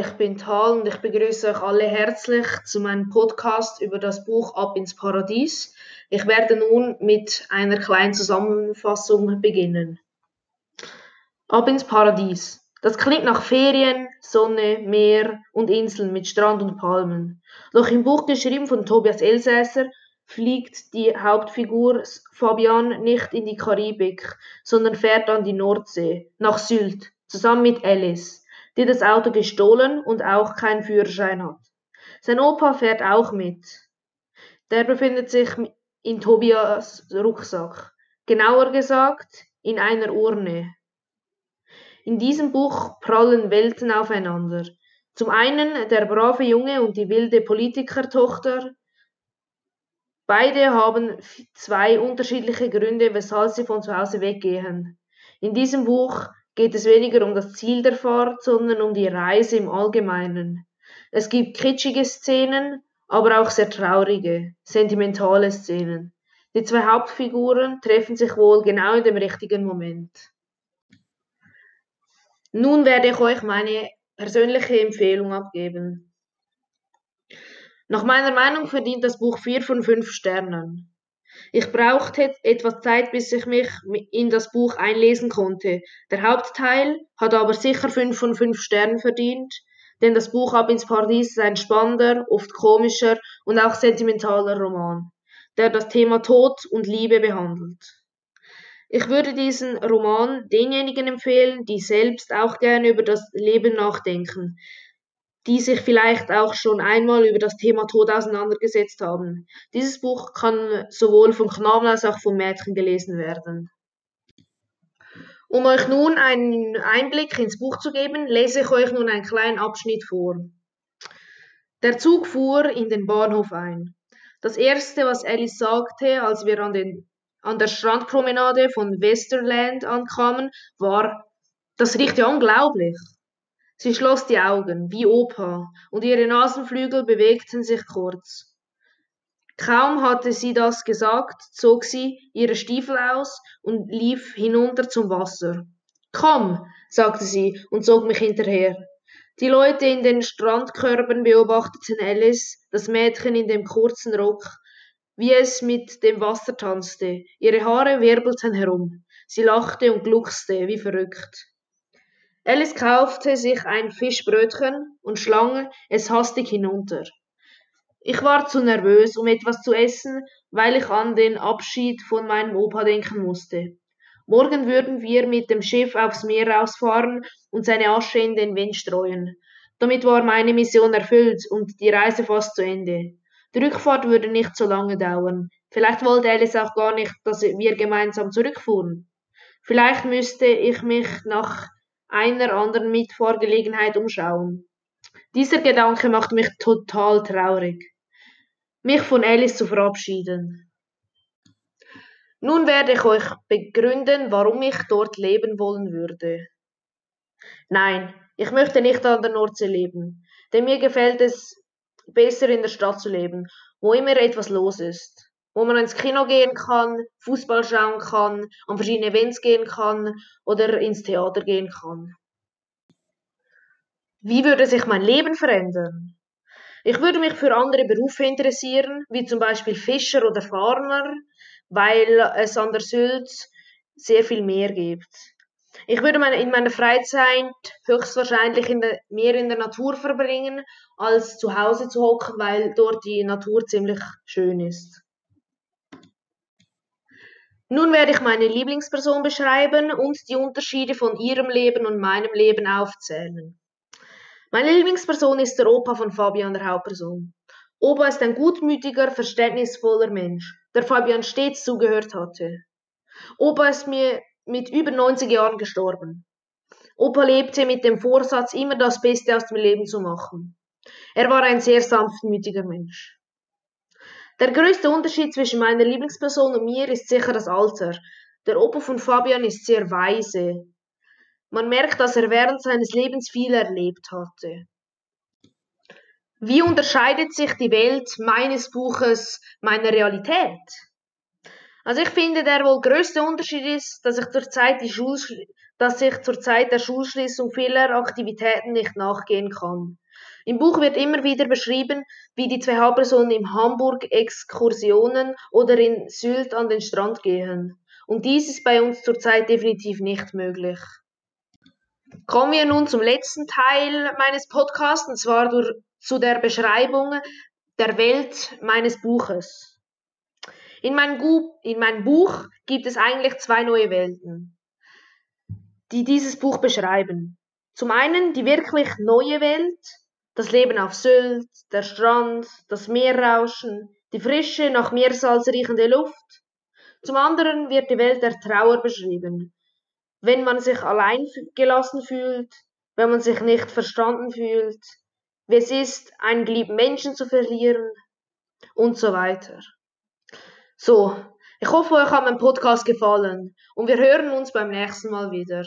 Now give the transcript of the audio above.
ich bin Tal und ich begrüße euch alle herzlich zu meinem Podcast über das Buch Ab ins Paradies. Ich werde nun mit einer kleinen Zusammenfassung beginnen. Ab ins Paradies. Das klingt nach Ferien, Sonne, Meer und Inseln mit Strand und Palmen. Doch im Buch geschrieben von Tobias Elsässer fliegt die Hauptfigur Fabian nicht in die Karibik, sondern fährt an die Nordsee, nach Sylt, zusammen mit Alice, die das Auto gestohlen und auch keinen Führerschein hat. Sein Opa fährt auch mit. Der befindet sich in Tobias Rucksack, genauer gesagt in einer Urne. In diesem Buch prallen Welten aufeinander. Zum einen der brave Junge und die wilde Politikertochter, Beide haben zwei unterschiedliche Gründe, weshalb sie von zu Hause weggehen. In diesem Buch geht es weniger um das Ziel der Fahrt, sondern um die Reise im Allgemeinen. Es gibt kitschige Szenen, aber auch sehr traurige, sentimentale Szenen. Die zwei Hauptfiguren treffen sich wohl genau in dem richtigen Moment. Nun werde ich euch meine persönliche Empfehlung abgeben. Nach meiner Meinung verdient das Buch vier von fünf Sternen. Ich brauchte etwas Zeit, bis ich mich in das Buch einlesen konnte. Der Hauptteil hat aber sicher fünf von fünf Sternen verdient, denn das Buch Ab ins Paradies ist ein spannender, oft komischer und auch sentimentaler Roman, der das Thema Tod und Liebe behandelt. Ich würde diesen Roman denjenigen empfehlen, die selbst auch gerne über das Leben nachdenken, die sich vielleicht auch schon einmal über das Thema Tod auseinandergesetzt haben. Dieses Buch kann sowohl von Knaben als auch von Mädchen gelesen werden. Um euch nun einen Einblick ins Buch zu geben, lese ich euch nun einen kleinen Abschnitt vor. Der Zug fuhr in den Bahnhof ein. Das erste, was Alice sagte, als wir an, den, an der Strandpromenade von Westerland ankamen, war, das riecht ja unglaublich. Sie schloss die Augen, wie Opa, und ihre Nasenflügel bewegten sich kurz. Kaum hatte sie das gesagt, zog sie ihre Stiefel aus und lief hinunter zum Wasser. Komm, sagte sie und zog mich hinterher. Die Leute in den Strandkörben beobachteten Alice, das Mädchen in dem kurzen Rock, wie es mit dem Wasser tanzte. Ihre Haare wirbelten herum. Sie lachte und gluckste wie verrückt. Alice kaufte sich ein Fischbrötchen und schlang es hastig hinunter. Ich war zu nervös, um etwas zu essen, weil ich an den Abschied von meinem Opa denken musste. Morgen würden wir mit dem Schiff aufs Meer rausfahren und seine Asche in den Wind streuen. Damit war meine Mission erfüllt und die Reise fast zu Ende. Die Rückfahrt würde nicht so lange dauern. Vielleicht wollte Alice auch gar nicht, dass wir gemeinsam zurückfuhren. Vielleicht müsste ich mich nach einer anderen Mitfahrgelegenheit umschauen. Dieser Gedanke macht mich total traurig, mich von Alice zu verabschieden. Nun werde ich euch begründen, warum ich dort leben wollen würde. Nein, ich möchte nicht an der Nordsee leben, denn mir gefällt es besser in der Stadt zu leben, wo immer etwas los ist wo man ins Kino gehen kann, Fußball schauen kann, an verschiedene Events gehen kann oder ins Theater gehen kann. Wie würde sich mein Leben verändern? Ich würde mich für andere Berufe interessieren, wie zum Beispiel Fischer oder Farmer, weil es an der Sylt sehr viel mehr gibt. Ich würde meine, in meiner Freizeit höchstwahrscheinlich in der, mehr in der Natur verbringen, als zu Hause zu hocken, weil dort die Natur ziemlich schön ist. Nun werde ich meine Lieblingsperson beschreiben und die Unterschiede von ihrem Leben und meinem Leben aufzählen. Meine Lieblingsperson ist der Opa von Fabian, der Hauptperson. Opa ist ein gutmütiger, verständnisvoller Mensch, der Fabian stets zugehört hatte. Opa ist mir mit über 90 Jahren gestorben. Opa lebte mit dem Vorsatz, immer das Beste aus dem Leben zu machen. Er war ein sehr sanftmütiger Mensch. Der größte Unterschied zwischen meiner Lieblingsperson und mir ist sicher das Alter. Der Opa von Fabian ist sehr weise. Man merkt, dass er während seines Lebens viel erlebt hatte. Wie unterscheidet sich die Welt meines Buches meiner Realität? Also ich finde, der wohl größte Unterschied ist, dass ich zurzeit die, Schul dass ich zur Zeit der Schulschließung vieler Aktivitäten nicht nachgehen kann. Im Buch wird immer wieder beschrieben, wie die zwei Hauptpersonen in Hamburg Exkursionen oder in Sylt an den Strand gehen. Und dies ist bei uns zurzeit definitiv nicht möglich. Kommen wir nun zum letzten Teil meines Podcasts, und zwar durch, zu der Beschreibung der Welt meines Buches. In, mein in meinem Buch gibt es eigentlich zwei neue Welten, die dieses Buch beschreiben. Zum einen die wirklich neue Welt, das Leben auf Sylt, der Strand, das Meerrauschen, die frische, nach Meersalz riechende Luft. Zum anderen wird die Welt der Trauer beschrieben. Wenn man sich allein gelassen fühlt, wenn man sich nicht verstanden fühlt, wie es ist, einen geliebten Menschen zu verlieren und so weiter. So, ich hoffe, euch hat mein Podcast gefallen und wir hören uns beim nächsten Mal wieder.